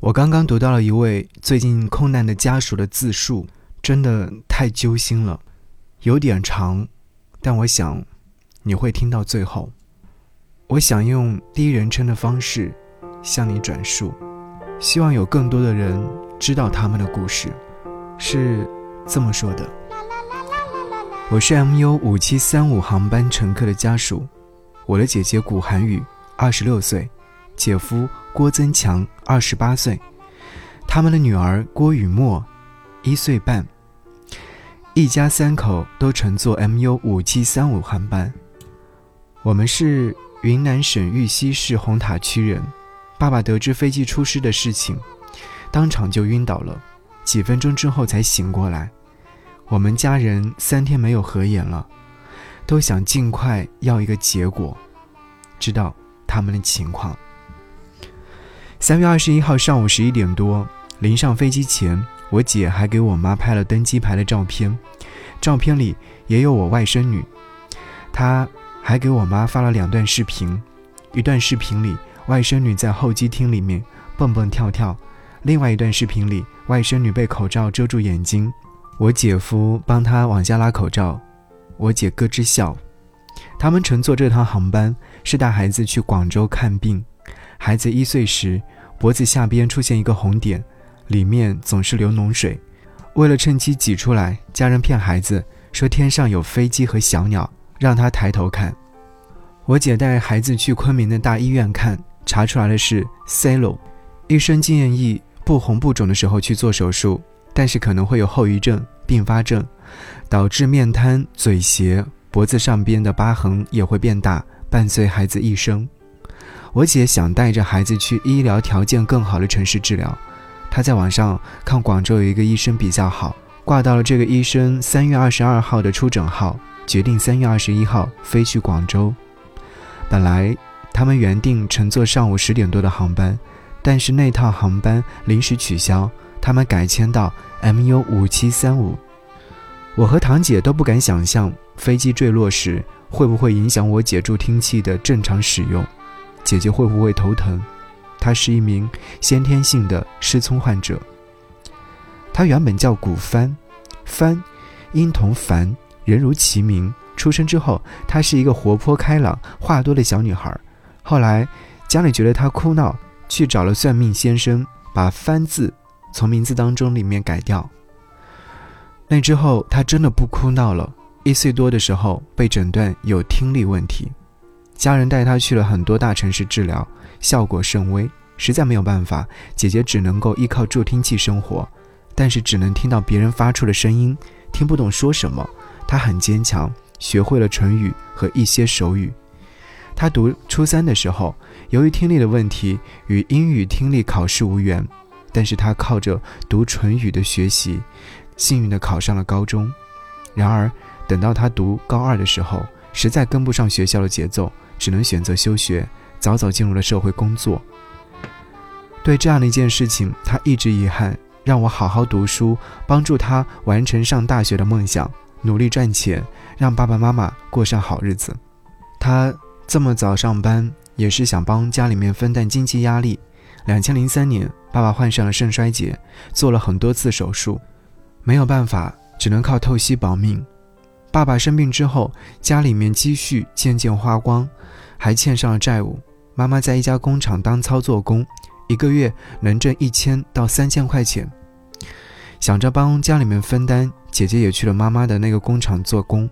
我刚刚读到了一位最近空难的家属的自述，真的太揪心了，有点长，但我想你会听到最后。我想用第一人称的方式向你转述，希望有更多的人知道他们的故事。是这么说的：我是 MU 五七三五航班乘客的家属，我的姐姐古涵宇二十六岁，姐夫。郭增强二十八岁，他们的女儿郭雨墨一岁半，一家三口都乘坐 MU 五七三五航班。我们是云南省玉溪市红塔区人。爸爸得知飞机出事的事情，当场就晕倒了，几分钟之后才醒过来。我们家人三天没有合眼了，都想尽快要一个结果，知道他们的情况。三月二十一号上午十一点多，临上飞机前，我姐还给我妈拍了登机牌的照片，照片里也有我外甥女。她还给我妈发了两段视频，一段视频里外甥女在候机厅里面蹦蹦跳跳，另外一段视频里外甥女被口罩遮住眼睛，我姐夫帮她往下拉口罩，我姐咯吱笑。他们乘坐这趟航班是带孩子去广州看病。孩子一岁时，脖子下边出现一个红点，里面总是流脓水。为了趁机挤出来，家人骗孩子说天上有飞机和小鸟，让他抬头看。我姐带孩子去昆明的大医院看，查出来的是 C 漏。医生建议不红不肿的时候去做手术，但是可能会有后遗症、并发症，导致面瘫、嘴斜，脖子上边的疤痕也会变大，伴随孩子一生。我姐想带着孩子去医疗条件更好的城市治疗，她在网上看广州有一个医生比较好，挂到了这个医生三月二十二号的出诊号，决定三月二十一号飞去广州。本来他们原定乘坐上午十点多的航班，但是那趟航班临时取消，他们改签到 MU 五七三五。我和堂姐都不敢想象飞机坠落时会不会影响我姐助听器的正常使用。姐姐会不会头疼？她是一名先天性的失聪患者。她原本叫古帆，帆，音同凡，人如其名。出生之后，她是一个活泼开朗、话多的小女孩。后来家里觉得她哭闹，去找了算命先生，把“帆”字从名字当中里面改掉。那之后，她真的不哭闹了。一岁多的时候，被诊断有听力问题。家人带他去了很多大城市治疗，效果甚微，实在没有办法，姐姐只能够依靠助听器生活，但是只能听到别人发出的声音，听不懂说什么。她很坚强，学会了唇语和一些手语。她读初三的时候，由于听力的问题，与英语听力考试无缘，但是她靠着读唇语的学习，幸运地考上了高中。然而，等到她读高二的时候，实在跟不上学校的节奏。只能选择休学，早早进入了社会工作。对这样的一件事情，他一直遗憾，让我好好读书，帮助他完成上大学的梦想，努力赚钱，让爸爸妈妈过上好日子。他这么早上班，也是想帮家里面分担经济压力。两千零三年，爸爸患上了肾衰竭，做了很多次手术，没有办法，只能靠透析保命。爸爸生病之后，家里面积蓄渐渐花光，还欠上了债务。妈妈在一家工厂当操作工，一个月能挣一千到三千块钱。想着帮家里面分担，姐姐也去了妈妈的那个工厂做工，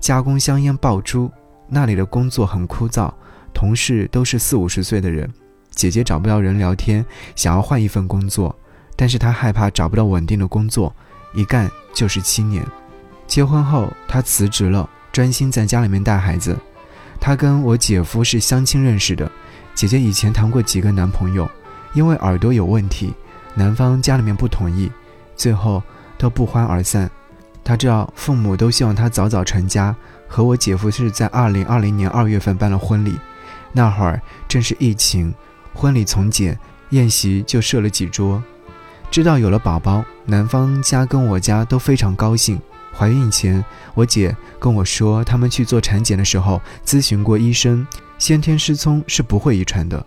加工香烟爆珠。那里的工作很枯燥，同事都是四五十岁的人。姐姐找不到人聊天，想要换一份工作，但是她害怕找不到稳定的工作，一干就是七年。结婚后，他辞职了，专心在家里面带孩子。他跟我姐夫是相亲认识的，姐姐以前谈过几个男朋友，因为耳朵有问题，男方家里面不同意，最后都不欢而散。他知道父母都希望他早早成家，和我姐夫是在二零二零年二月份办了婚礼，那会儿正是疫情，婚礼从简，宴席就设了几桌。知道有了宝宝，男方家跟我家都非常高兴。怀孕前，我姐跟我说，他们去做产检的时候咨询过医生，先天失聪是不会遗传的。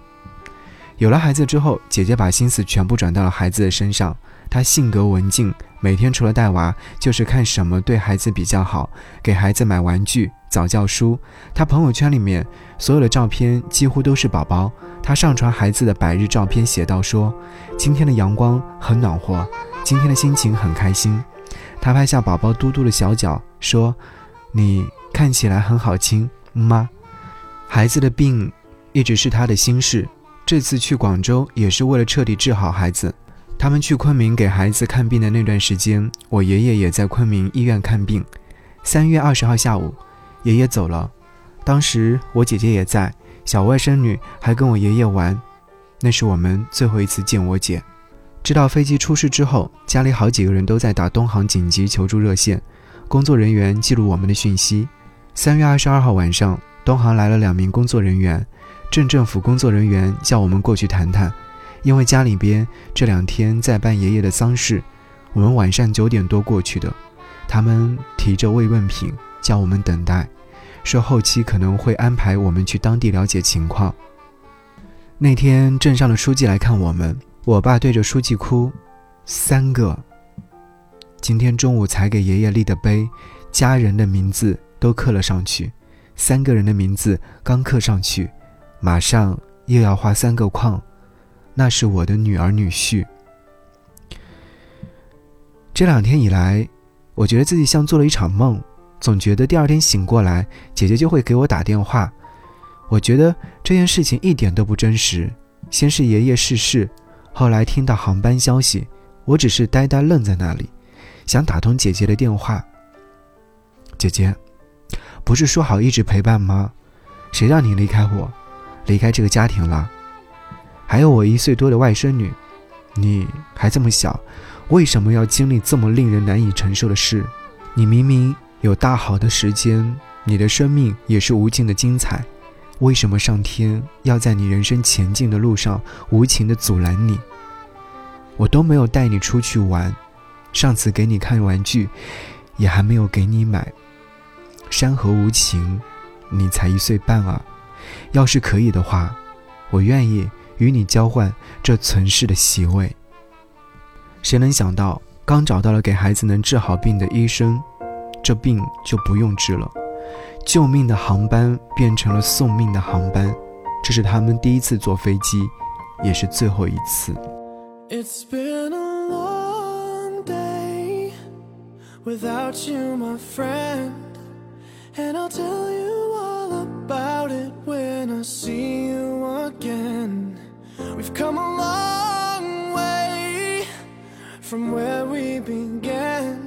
有了孩子之后，姐姐把心思全部转到了孩子的身上。她性格文静，每天除了带娃，就是看什么对孩子比较好，给孩子买玩具、早教书。她朋友圈里面所有的照片几乎都是宝宝。她上传孩子的百日照片，写道说：“今天的阳光很暖和，今天的心情很开心。”她拍下宝宝嘟嘟的小脚，说：“你看起来很好亲，妈。”孩子的病一直是他的心事。这次去广州也是为了彻底治好孩子。他们去昆明给孩子看病的那段时间，我爷爷也在昆明医院看病。三月二十号下午，爷爷走了。当时我姐姐也在，小外甥女还跟我爷爷玩。那是我们最后一次见我姐。知道飞机出事之后，家里好几个人都在打东航紧急求助热线，工作人员记录我们的讯息。三月二十二号晚上，东航来了两名工作人员。镇政府工作人员叫我们过去谈谈，因为家里边这两天在办爷爷的丧事，我们晚上九点多过去的。他们提着慰问品叫我们等待，说后期可能会安排我们去当地了解情况。那天镇上的书记来看我们，我爸对着书记哭，三个。今天中午才给爷爷立的碑，家人的名字都刻了上去，三个人的名字刚刻上去。马上又要画三个框，那是我的女儿女婿。这两天以来，我觉得自己像做了一场梦，总觉得第二天醒过来，姐姐就会给我打电话。我觉得这件事情一点都不真实。先是爷爷逝世，后来听到航班消息，我只是呆呆愣在那里，想打通姐姐的电话。姐姐，不是说好一直陪伴吗？谁让你离开我？离开这个家庭了，还有我一岁多的外甥女，你还这么小，为什么要经历这么令人难以承受的事？你明明有大好的时间，你的生命也是无尽的精彩，为什么上天要在你人生前进的路上无情的阻拦你？我都没有带你出去玩，上次给你看玩具，也还没有给你买。山河无情，你才一岁半啊！要是可以的话，我愿意与你交换这存世的席位。谁能想到，刚找到了给孩子能治好病的医生，这病就不用治了，救命的航班变成了送命的航班。这是他们第一次坐飞机，也是最后一次。It's been a long day without you, my friend, and I'll tell you. all about it when I see you again. We've come a long way from where we began.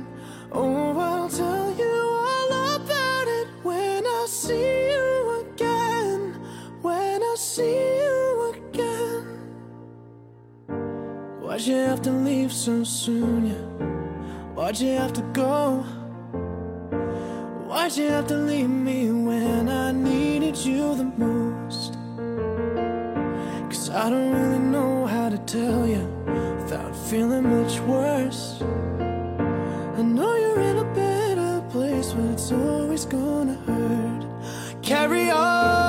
See you again. Why'd you have to leave so soon? Yeah? Why'd you have to go? Why'd you have to leave me when I needed you the most? Cause I don't really know how to tell you without feeling much worse. I know you're in a better place, but it's always gonna hurt. Carry on.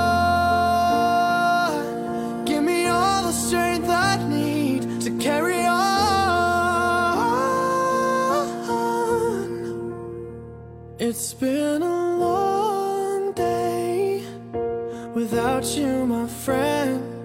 It's been a long day without you, my friend.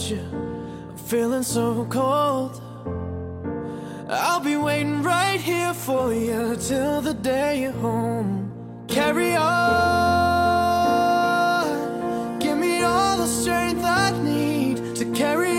Without you. I'm feeling so cold. I'll be waiting right here for you till the day you're home. Carry on. Give me all the strength I need to carry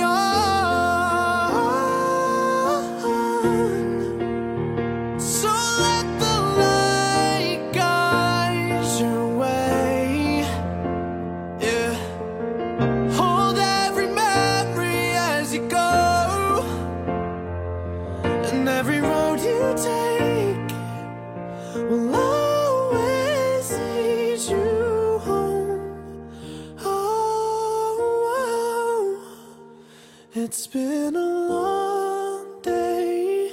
It's been a long day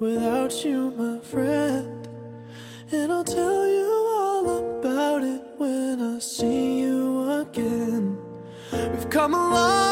without you, my friend. And I'll tell you all about it when I see you again. We've come a long